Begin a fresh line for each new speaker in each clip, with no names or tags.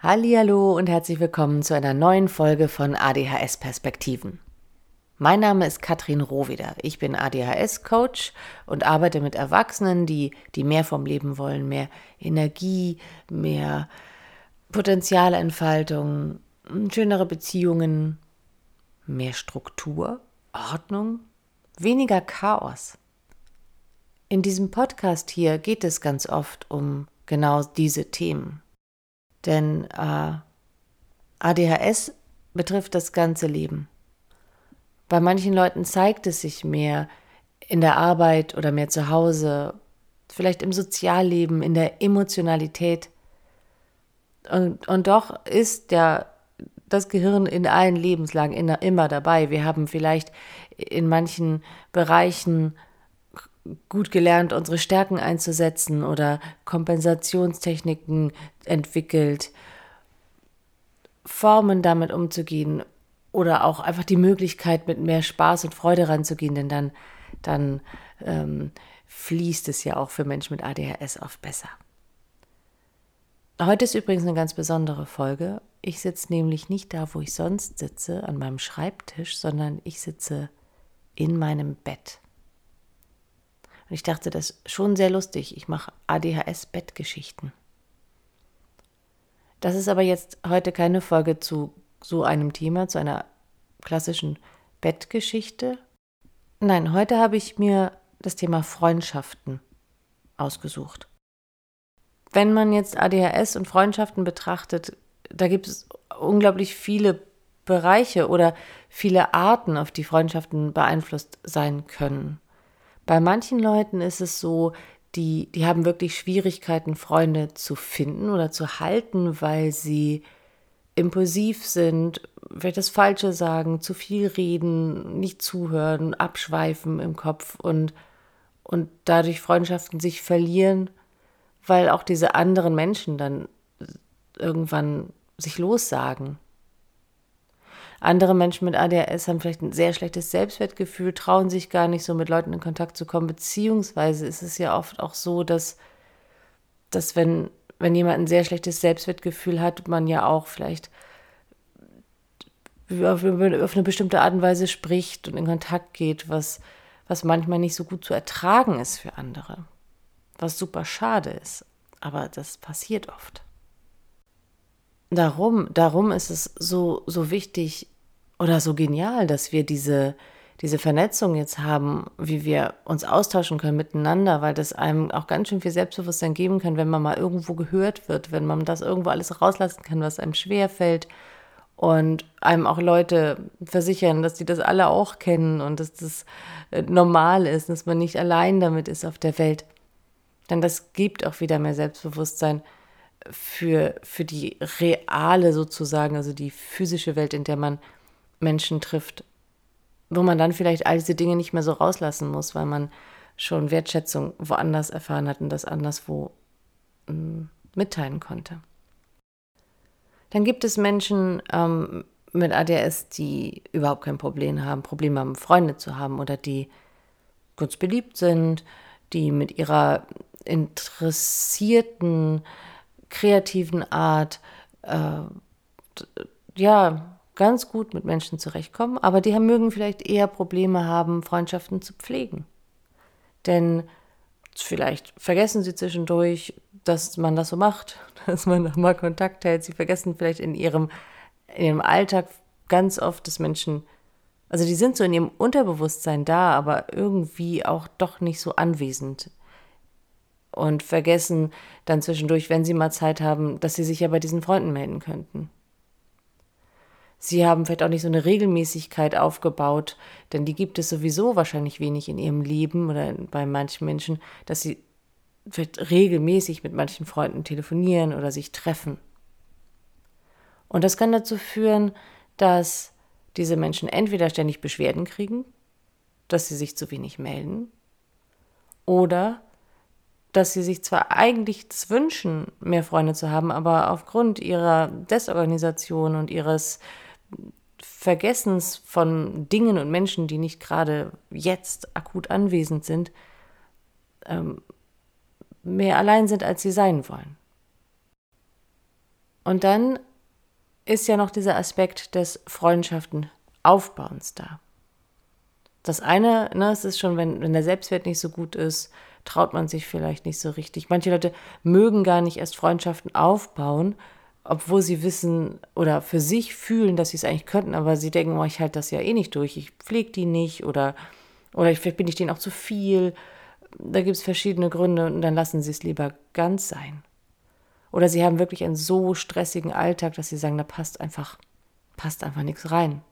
Hallo und herzlich willkommen zu einer neuen Folge von ADHS Perspektiven. Mein Name ist Katrin Rohweder. Ich bin ADHS Coach und arbeite mit Erwachsenen, die die mehr vom Leben wollen, mehr Energie, mehr Potenzialentfaltung, schönere Beziehungen, mehr Struktur, Ordnung, weniger Chaos. In diesem Podcast hier geht es ganz oft um genau diese Themen. Denn äh, ADHS betrifft das ganze Leben. Bei manchen Leuten zeigt es sich mehr in der Arbeit oder mehr zu Hause, vielleicht im Sozialleben, in der Emotionalität. Und, und doch ist ja das Gehirn in allen Lebenslagen immer dabei. Wir haben vielleicht in manchen Bereichen gut gelernt, unsere Stärken einzusetzen oder Kompensationstechniken entwickelt, Formen damit umzugehen oder auch einfach die Möglichkeit, mit mehr Spaß und Freude ranzugehen, denn dann, dann ähm, fließt es ja auch für Menschen mit ADHS oft besser. Heute ist übrigens eine ganz besondere Folge. Ich sitze nämlich nicht da, wo ich sonst sitze, an meinem Schreibtisch, sondern ich sitze in meinem Bett. Und ich dachte, das ist schon sehr lustig. Ich mache ADHS-Bettgeschichten. Das ist aber jetzt heute keine Folge zu so einem Thema, zu einer klassischen Bettgeschichte. Nein, heute habe ich mir das Thema Freundschaften ausgesucht. Wenn man jetzt ADHS und Freundschaften betrachtet, da gibt es unglaublich viele Bereiche oder viele Arten, auf die Freundschaften beeinflusst sein können. Bei manchen Leuten ist es so, die, die haben wirklich Schwierigkeiten, Freunde zu finden oder zu halten, weil sie impulsiv sind, vielleicht das Falsche sagen, zu viel reden, nicht zuhören, abschweifen im Kopf und, und dadurch Freundschaften sich verlieren, weil auch diese anderen Menschen dann irgendwann sich lossagen. Andere Menschen mit ADHS haben vielleicht ein sehr schlechtes Selbstwertgefühl, trauen sich gar nicht so mit Leuten in Kontakt zu kommen, beziehungsweise ist es ja oft auch so, dass, dass wenn, wenn jemand ein sehr schlechtes Selbstwertgefühl hat, man ja auch vielleicht auf eine bestimmte Art und Weise spricht und in Kontakt geht, was, was manchmal nicht so gut zu ertragen ist für andere. Was super schade ist. Aber das passiert oft. Darum, darum ist es so, so wichtig oder so genial, dass wir diese, diese Vernetzung jetzt haben, wie wir uns austauschen können miteinander, weil das einem auch ganz schön viel Selbstbewusstsein geben kann, wenn man mal irgendwo gehört wird, wenn man das irgendwo alles rauslassen kann, was einem schwer fällt und einem auch Leute versichern, dass die das alle auch kennen und dass das äh, normal ist, dass man nicht allein damit ist auf der Welt. Denn das gibt auch wieder mehr Selbstbewusstsein für, für die reale sozusagen, also die physische Welt, in der man Menschen trifft, wo man dann vielleicht all diese Dinge nicht mehr so rauslassen muss, weil man schon Wertschätzung woanders erfahren hat und das anderswo mm, mitteilen konnte. Dann gibt es Menschen ähm, mit ADS, die überhaupt kein Problem haben, Probleme haben, Freunde zu haben oder die kurz beliebt sind, die mit ihrer interessierten kreativen Art äh, ja ganz gut mit Menschen zurechtkommen, aber die mögen vielleicht eher Probleme haben, Freundschaften zu pflegen. Denn vielleicht vergessen sie zwischendurch, dass man das so macht, dass man nochmal Kontakt hält. Sie vergessen vielleicht in ihrem, in ihrem Alltag ganz oft, dass Menschen, also die sind so in ihrem Unterbewusstsein da, aber irgendwie auch doch nicht so anwesend und vergessen dann zwischendurch, wenn sie mal Zeit haben, dass sie sich ja bei diesen Freunden melden könnten. Sie haben vielleicht auch nicht so eine Regelmäßigkeit aufgebaut, denn die gibt es sowieso wahrscheinlich wenig in ihrem Leben oder bei manchen Menschen, dass sie vielleicht regelmäßig mit manchen Freunden telefonieren oder sich treffen. Und das kann dazu führen, dass diese Menschen entweder ständig Beschwerden kriegen, dass sie sich zu wenig melden, oder dass sie sich zwar eigentlich wünschen, mehr Freunde zu haben, aber aufgrund ihrer Desorganisation und ihres Vergessens von Dingen und Menschen, die nicht gerade jetzt akut anwesend sind, ähm, mehr allein sind, als sie sein wollen. Und dann ist ja noch dieser Aspekt des Freundschaften Aufbauens da. Das eine, ne, es ist schon, wenn, wenn der Selbstwert nicht so gut ist, traut man sich vielleicht nicht so richtig. Manche Leute mögen gar nicht erst Freundschaften aufbauen, obwohl sie wissen oder für sich fühlen, dass sie es eigentlich könnten, aber sie denken, oh, ich halte das ja eh nicht durch, ich pflege die nicht oder, oder vielleicht bin ich denen auch zu viel. Da gibt es verschiedene Gründe und dann lassen sie es lieber ganz sein. Oder sie haben wirklich einen so stressigen Alltag, dass sie sagen, da passt einfach, passt einfach nichts rein.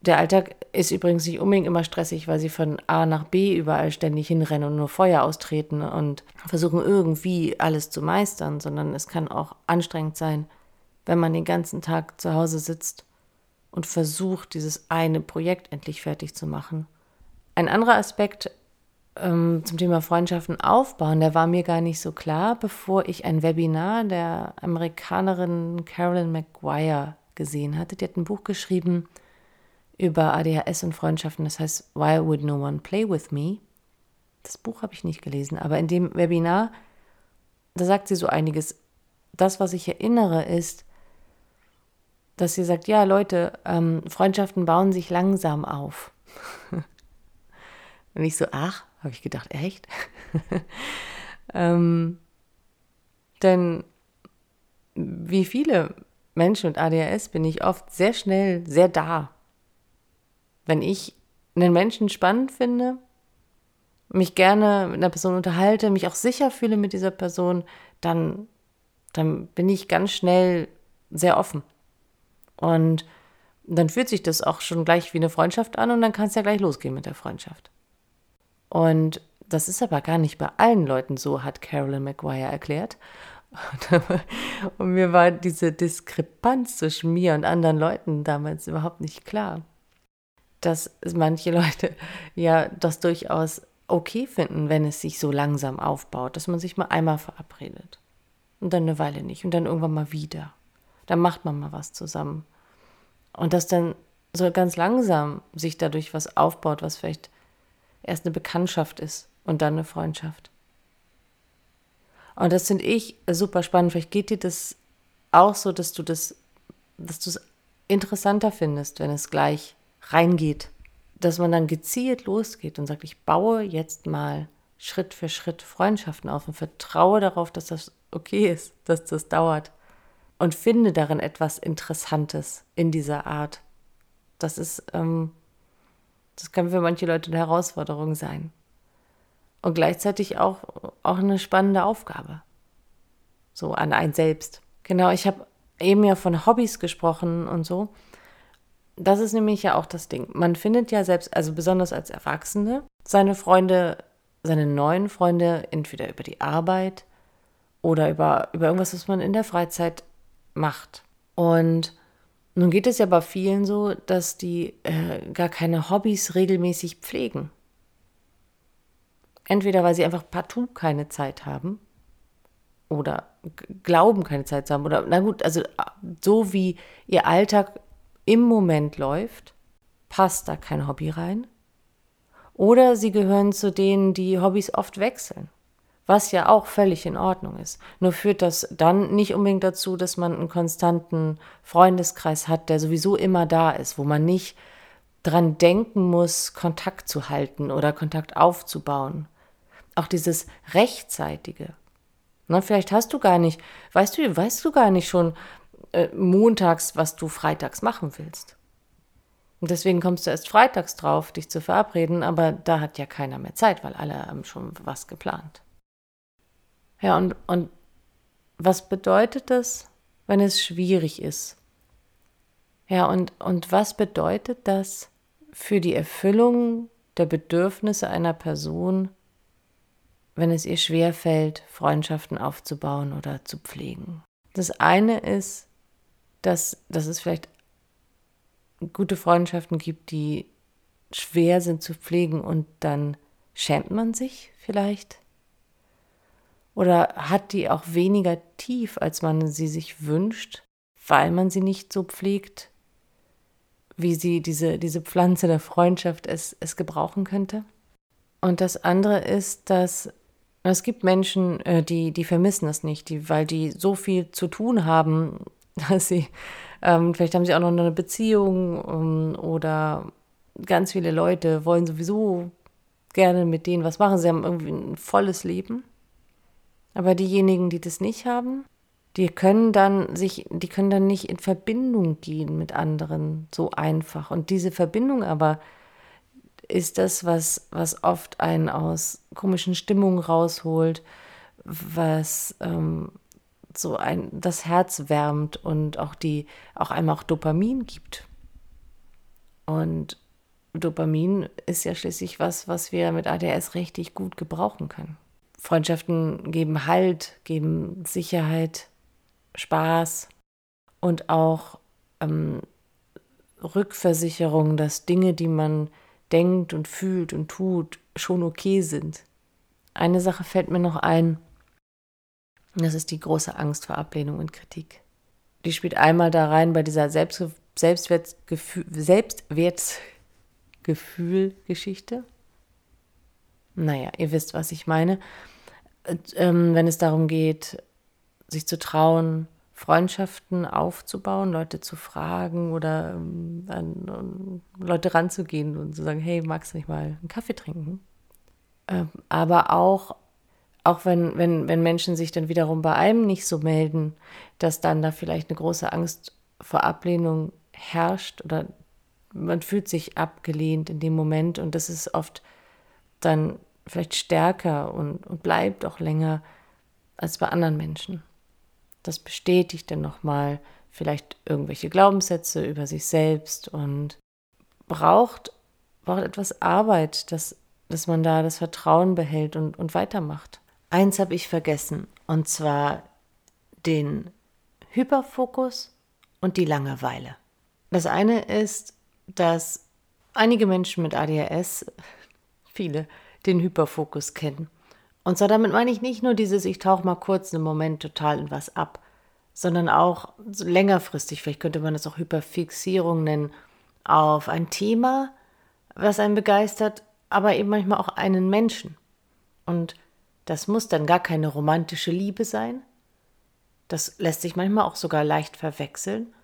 Der Alltag ist übrigens nicht unbedingt immer stressig, weil sie von A nach B überall ständig hinrennen und nur Feuer austreten und versuchen irgendwie alles zu meistern, sondern es kann auch anstrengend sein, wenn man den ganzen Tag zu Hause sitzt und versucht, dieses eine Projekt endlich fertig zu machen. Ein anderer Aspekt ähm, zum Thema Freundschaften aufbauen, der war mir gar nicht so klar, bevor ich ein Webinar der Amerikanerin Carolyn McGuire gesehen hatte. Die hat ein Buch geschrieben, über ADHS und Freundschaften. Das heißt, Why Would No One Play With Me? Das Buch habe ich nicht gelesen, aber in dem Webinar, da sagt sie so einiges. Das, was ich erinnere, ist, dass sie sagt, ja Leute, ähm, Freundschaften bauen sich langsam auf. und ich so, ach, habe ich gedacht, echt? ähm, denn wie viele Menschen mit ADHS bin ich oft sehr schnell sehr da wenn ich einen Menschen spannend finde, mich gerne mit einer Person unterhalte, mich auch sicher fühle mit dieser Person, dann, dann bin ich ganz schnell sehr offen. Und dann fühlt sich das auch schon gleich wie eine Freundschaft an und dann kann es ja gleich losgehen mit der Freundschaft. Und das ist aber gar nicht bei allen Leuten so, hat Carolyn McGuire erklärt. Und mir war diese Diskrepanz zwischen mir und anderen Leuten damals überhaupt nicht klar dass manche Leute ja das durchaus okay finden, wenn es sich so langsam aufbaut, dass man sich mal einmal verabredet und dann eine Weile nicht und dann irgendwann mal wieder. Dann macht man mal was zusammen. Und dass dann so ganz langsam sich dadurch was aufbaut, was vielleicht erst eine Bekanntschaft ist und dann eine Freundschaft. Und das finde ich super spannend. Vielleicht geht dir das auch so, dass du das, dass du es interessanter findest, wenn es gleich reingeht, dass man dann gezielt losgeht und sagt, ich baue jetzt mal Schritt für Schritt Freundschaften auf und vertraue darauf, dass das okay ist, dass das dauert und finde darin etwas Interessantes in dieser Art. Das ist, ähm, das kann für manche Leute eine Herausforderung sein. Und gleichzeitig auch, auch eine spannende Aufgabe. So an ein selbst. Genau, ich habe eben ja von Hobbys gesprochen und so. Das ist nämlich ja auch das Ding. Man findet ja selbst, also besonders als Erwachsene, seine Freunde, seine neuen Freunde entweder über die Arbeit oder über, über irgendwas, was man in der Freizeit macht. Und nun geht es ja bei vielen so, dass die äh, gar keine Hobbys regelmäßig pflegen. Entweder weil sie einfach partout keine Zeit haben oder glauben keine Zeit zu haben oder na gut, also so wie ihr Alltag im Moment läuft, passt da kein Hobby rein. Oder sie gehören zu denen, die Hobbys oft wechseln, was ja auch völlig in Ordnung ist. Nur führt das dann nicht unbedingt dazu, dass man einen konstanten Freundeskreis hat, der sowieso immer da ist, wo man nicht dran denken muss, Kontakt zu halten oder Kontakt aufzubauen. Auch dieses rechtzeitige. Na, vielleicht hast du gar nicht, weißt du, weißt du gar nicht schon, äh, montags, was du freitags machen willst. Und deswegen kommst du erst freitags drauf, dich zu verabreden, aber da hat ja keiner mehr Zeit, weil alle haben schon was geplant. Ja, und, und was bedeutet das, wenn es schwierig ist? Ja, und, und was bedeutet das für die Erfüllung der Bedürfnisse einer Person, wenn es ihr schwerfällt, Freundschaften aufzubauen oder zu pflegen? Das eine ist, dass, dass es vielleicht gute Freundschaften gibt, die schwer sind zu pflegen und dann schämt man sich vielleicht? Oder hat die auch weniger tief, als man sie sich wünscht, weil man sie nicht so pflegt, wie sie diese, diese Pflanze der Freundschaft es, es gebrauchen könnte? Und das andere ist, dass Es gibt Menschen, äh, die, die vermissen das nicht, die, weil die so viel zu tun haben, dass sie, ähm, vielleicht haben sie auch noch eine Beziehung um, ähm, oder ganz viele Leute wollen sowieso gerne mit denen was machen. Sie haben irgendwie ein volles Leben. Aber diejenigen, die das nicht haben, die können dann sich, die können dann nicht in Verbindung gehen mit anderen so einfach. Und diese Verbindung aber ist das, was, was oft einen aus komischen Stimmungen rausholt, was ähm, so ein das Herz wärmt und auch die, auch einmal auch Dopamin gibt. Und Dopamin ist ja schließlich was, was wir mit ADS richtig gut gebrauchen können. Freundschaften geben Halt, geben Sicherheit, Spaß und auch ähm, Rückversicherung, dass Dinge, die man denkt und fühlt und tut, schon okay sind. Eine Sache fällt mir noch ein, das ist die große Angst vor Ablehnung und Kritik. Die spielt einmal da rein bei dieser Selbst Selbstwertgefühl, Selbstwertgefühl-Geschichte. Naja, ihr wisst, was ich meine. Ähm, wenn es darum geht, sich zu trauen, Freundschaften aufzubauen, Leute zu fragen oder ähm, an Leute ranzugehen und zu sagen, hey, magst du nicht mal einen Kaffee trinken? Ähm, aber auch, auch wenn, wenn, wenn Menschen sich dann wiederum bei einem nicht so melden, dass dann da vielleicht eine große Angst vor Ablehnung herrscht oder man fühlt sich abgelehnt in dem Moment und das ist oft dann vielleicht stärker und, und bleibt auch länger als bei anderen Menschen. Das bestätigt dann nochmal vielleicht irgendwelche Glaubenssätze über sich selbst und braucht, braucht etwas Arbeit, dass, dass man da das Vertrauen behält und, und weitermacht. Eins habe ich vergessen, und zwar den Hyperfokus und die Langeweile. Das eine ist, dass einige Menschen mit ADHS, viele, den Hyperfokus kennen. Und zwar damit meine ich nicht nur dieses, ich tauche mal kurz einen Moment total in was ab, sondern auch längerfristig, vielleicht könnte man das auch Hyperfixierung nennen, auf ein Thema, was einen begeistert, aber eben manchmal auch einen Menschen. Und das muss dann gar keine romantische Liebe sein. Das lässt sich manchmal auch sogar leicht verwechseln,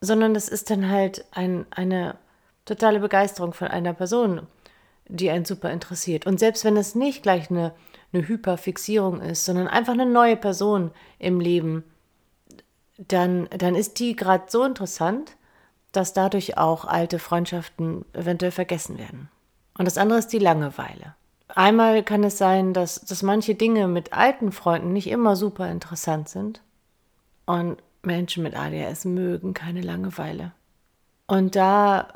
sondern das ist dann halt ein, eine totale Begeisterung von einer Person, die einen super interessiert. Und selbst wenn es nicht gleich eine eine Hyperfixierung ist, sondern einfach eine neue Person im Leben, dann, dann ist die gerade so interessant, dass dadurch auch alte Freundschaften eventuell vergessen werden. Und das andere ist die Langeweile. Einmal kann es sein, dass, dass manche Dinge mit alten Freunden nicht immer super interessant sind. Und Menschen mit ADHS mögen keine Langeweile. Und da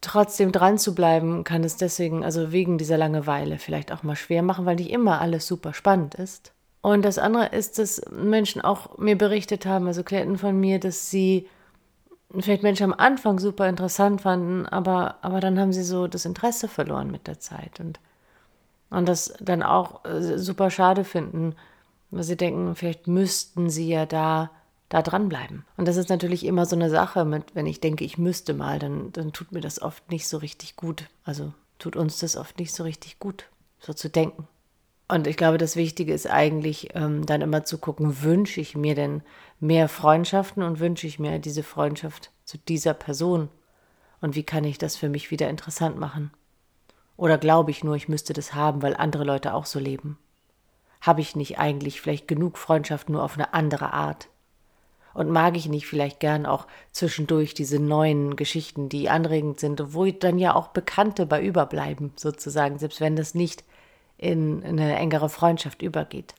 trotzdem dran zu bleiben, kann es deswegen, also wegen dieser Langeweile, vielleicht auch mal schwer machen, weil nicht immer alles super spannend ist. Und das andere ist, dass Menschen auch mir berichtet haben, also Klienten von mir, dass sie vielleicht Menschen am Anfang super interessant fanden, aber, aber dann haben sie so das Interesse verloren mit der Zeit und, und das dann auch äh, super schade finden, weil sie denken, vielleicht müssten sie ja da da dranbleiben. Und das ist natürlich immer so eine Sache, mit, wenn ich denke, ich müsste mal, dann, dann tut mir das oft nicht so richtig gut. Also tut uns das oft nicht so richtig gut, so zu denken. Und ich glaube, das Wichtige ist eigentlich ähm, dann immer zu gucken, wünsche ich mir denn mehr Freundschaften und wünsche ich mir diese Freundschaft zu dieser Person? Und wie kann ich das für mich wieder interessant machen? Oder glaube ich nur, ich müsste das haben, weil andere Leute auch so leben? Habe ich nicht eigentlich vielleicht genug Freundschaft nur auf eine andere Art? Und mag ich nicht vielleicht gern auch zwischendurch diese neuen Geschichten, die anregend sind, wo dann ja auch Bekannte bei überbleiben, sozusagen, selbst wenn das nicht in eine engere Freundschaft übergeht.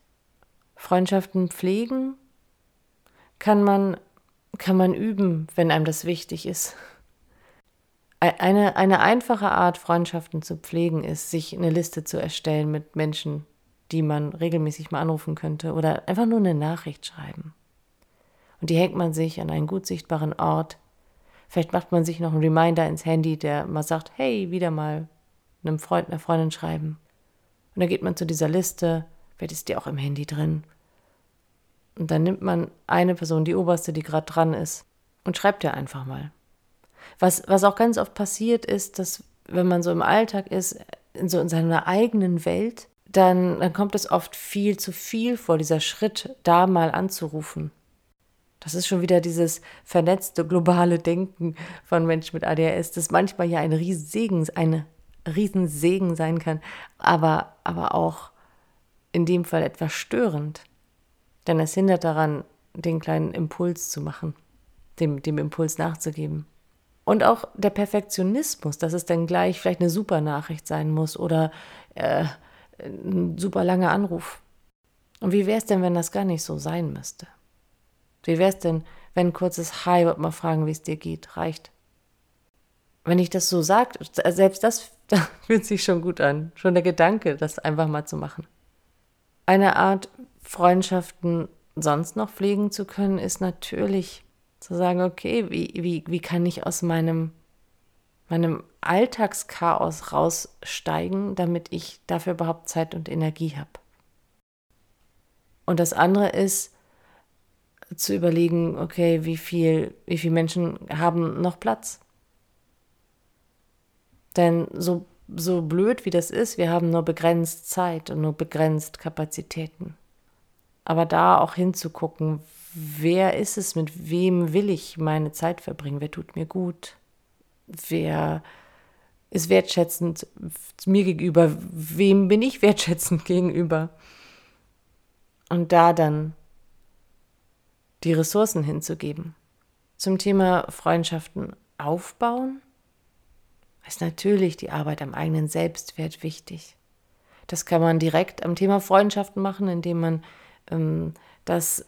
Freundschaften pflegen kann man, kann man üben, wenn einem das wichtig ist. Eine, eine einfache Art, Freundschaften zu pflegen, ist, sich eine Liste zu erstellen mit Menschen, die man regelmäßig mal anrufen könnte oder einfach nur eine Nachricht schreiben und die hängt man sich an einen gut sichtbaren Ort. Vielleicht macht man sich noch einen Reminder ins Handy, der mal sagt, hey, wieder mal einem Freund, einer Freundin schreiben. Und dann geht man zu dieser Liste, vielleicht ist die auch im Handy drin. Und dann nimmt man eine Person, die oberste, die gerade dran ist, und schreibt ihr einfach mal. Was, was auch ganz oft passiert ist, dass wenn man so im Alltag ist, in so in seiner eigenen Welt, dann, dann kommt es oft viel zu viel vor, dieser Schritt, da mal anzurufen. Das ist schon wieder dieses vernetzte globale Denken von Menschen mit ADHS, das manchmal ja ein Riesensegen, eine Riesensegen sein kann, aber, aber auch in dem Fall etwas störend. Denn es hindert daran, den kleinen Impuls zu machen, dem, dem Impuls nachzugeben. Und auch der Perfektionismus, dass es dann gleich vielleicht eine super Nachricht sein muss oder äh, ein super langer Anruf. Und wie wäre es denn, wenn das gar nicht so sein müsste? Wie wäre es denn, wenn ein kurzes Hi und mal fragen, wie es dir geht, reicht? Wenn ich das so sage, selbst das, das fühlt sich schon gut an. Schon der Gedanke, das einfach mal zu machen. Eine Art, Freundschaften sonst noch pflegen zu können, ist natürlich zu sagen, okay, wie, wie, wie kann ich aus meinem, meinem Alltagschaos raussteigen, damit ich dafür überhaupt Zeit und Energie habe. Und das andere ist zu überlegen, okay, wie viel, wie viele Menschen haben noch Platz? Denn so, so blöd wie das ist, wir haben nur begrenzt Zeit und nur begrenzt Kapazitäten. Aber da auch hinzugucken, wer ist es, mit wem will ich meine Zeit verbringen, wer tut mir gut, wer ist wertschätzend mir gegenüber, wem bin ich wertschätzend gegenüber. Und da dann die Ressourcen hinzugeben. Zum Thema Freundschaften aufbauen ist natürlich die Arbeit am eigenen Selbstwert wichtig. Das kann man direkt am Thema Freundschaften machen, indem man ähm, das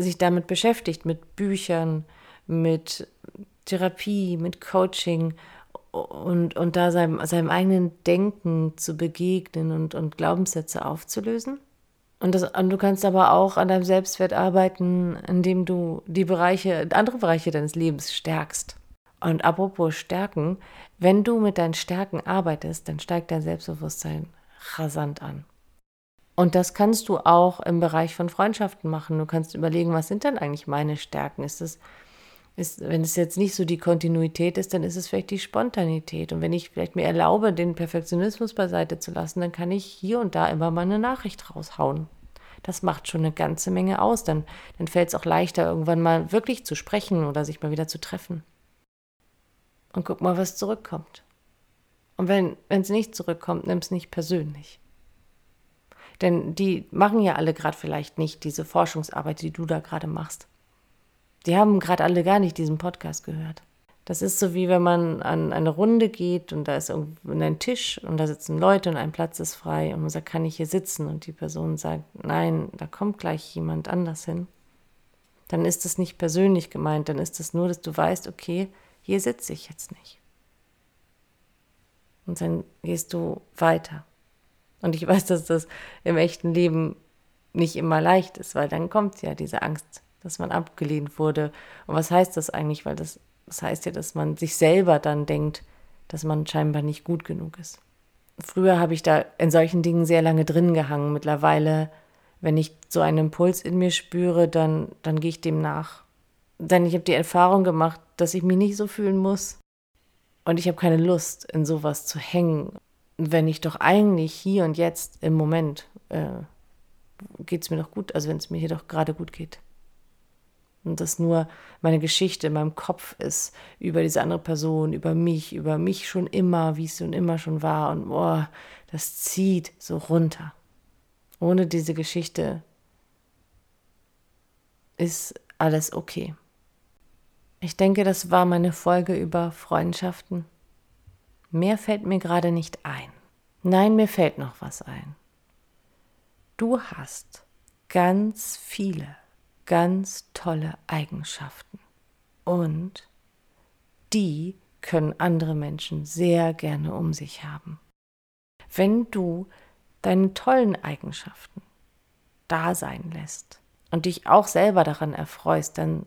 sich damit beschäftigt, mit Büchern, mit Therapie, mit Coaching und, und da seinem, seinem eigenen Denken zu begegnen und, und Glaubenssätze aufzulösen. Und, das, und du kannst aber auch an deinem Selbstwert arbeiten, indem du die Bereiche, andere Bereiche deines Lebens stärkst. Und apropos Stärken, wenn du mit deinen Stärken arbeitest, dann steigt dein Selbstbewusstsein rasant an. Und das kannst du auch im Bereich von Freundschaften machen. Du kannst überlegen, was sind denn eigentlich meine Stärken? Ist es, ist, wenn es jetzt nicht so die Kontinuität ist, dann ist es vielleicht die Spontanität. Und wenn ich vielleicht mir erlaube, den Perfektionismus beiseite zu lassen, dann kann ich hier und da immer mal eine Nachricht raushauen. Das macht schon eine ganze Menge aus. Dann, dann fällt es auch leichter, irgendwann mal wirklich zu sprechen oder sich mal wieder zu treffen. Und guck mal, was zurückkommt. Und wenn es nicht zurückkommt, nimm es nicht persönlich. Denn die machen ja alle gerade vielleicht nicht diese Forschungsarbeit, die du da gerade machst. Die haben gerade alle gar nicht diesen Podcast gehört. Das ist so wie wenn man an eine Runde geht und da ist ein Tisch und da sitzen Leute und ein Platz ist frei und man sagt, kann ich hier sitzen? Und die Person sagt, nein, da kommt gleich jemand anders hin. Dann ist das nicht persönlich gemeint, dann ist das nur, dass du weißt, okay, hier sitze ich jetzt nicht. Und dann gehst du weiter. Und ich weiß, dass das im echten Leben nicht immer leicht ist, weil dann kommt ja diese Angst, dass man abgelehnt wurde. Und was heißt das eigentlich? Weil das, das heißt ja, dass man sich selber dann denkt, dass man scheinbar nicht gut genug ist. Früher habe ich da in solchen Dingen sehr lange drin gehangen. Mittlerweile, wenn ich so einen Impuls in mir spüre, dann, dann gehe ich dem nach. Denn ich habe die Erfahrung gemacht, dass ich mich nicht so fühlen muss. Und ich habe keine Lust, in sowas zu hängen wenn ich doch eigentlich hier und jetzt im Moment äh, geht es mir doch gut, also wenn es mir hier doch gerade gut geht. Und das nur meine Geschichte in meinem Kopf ist über diese andere Person, über mich, über mich schon immer, wie es schon immer schon war. Und boah, das zieht so runter. Ohne diese Geschichte ist alles okay. Ich denke, das war meine Folge über Freundschaften. Mehr fällt mir gerade nicht ein. Nein, mir fällt noch was ein. Du hast ganz viele, ganz tolle Eigenschaften. Und die können andere Menschen sehr gerne um sich haben. Wenn du deine tollen Eigenschaften da sein lässt und dich auch selber daran erfreust, dann,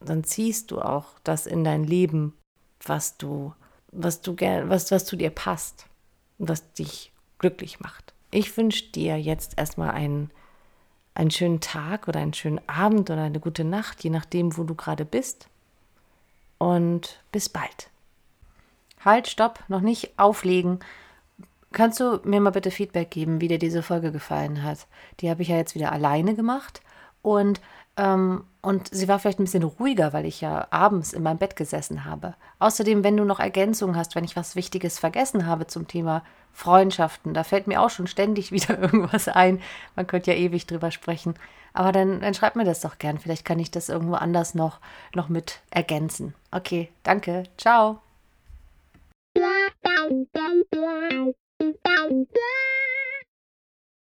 dann ziehst du auch das in dein Leben, was du was du gern, was, was zu dir passt und was dich glücklich macht. Ich wünsche dir jetzt erstmal einen, einen schönen Tag oder einen schönen Abend oder eine gute Nacht, je nachdem, wo du gerade bist. Und bis bald. Halt, stopp, noch nicht auflegen. kannst du mir mal bitte Feedback geben, wie dir diese Folge gefallen hat? Die habe ich ja jetzt wieder alleine gemacht und und sie war vielleicht ein bisschen ruhiger, weil ich ja abends in meinem Bett gesessen habe. Außerdem, wenn du noch Ergänzungen hast, wenn ich was Wichtiges vergessen habe zum Thema Freundschaften, da fällt mir auch schon ständig wieder irgendwas ein. Man könnte ja ewig drüber sprechen. Aber dann, dann schreib mir das doch gern. Vielleicht kann ich das irgendwo anders noch, noch mit ergänzen. Okay, danke. Ciao.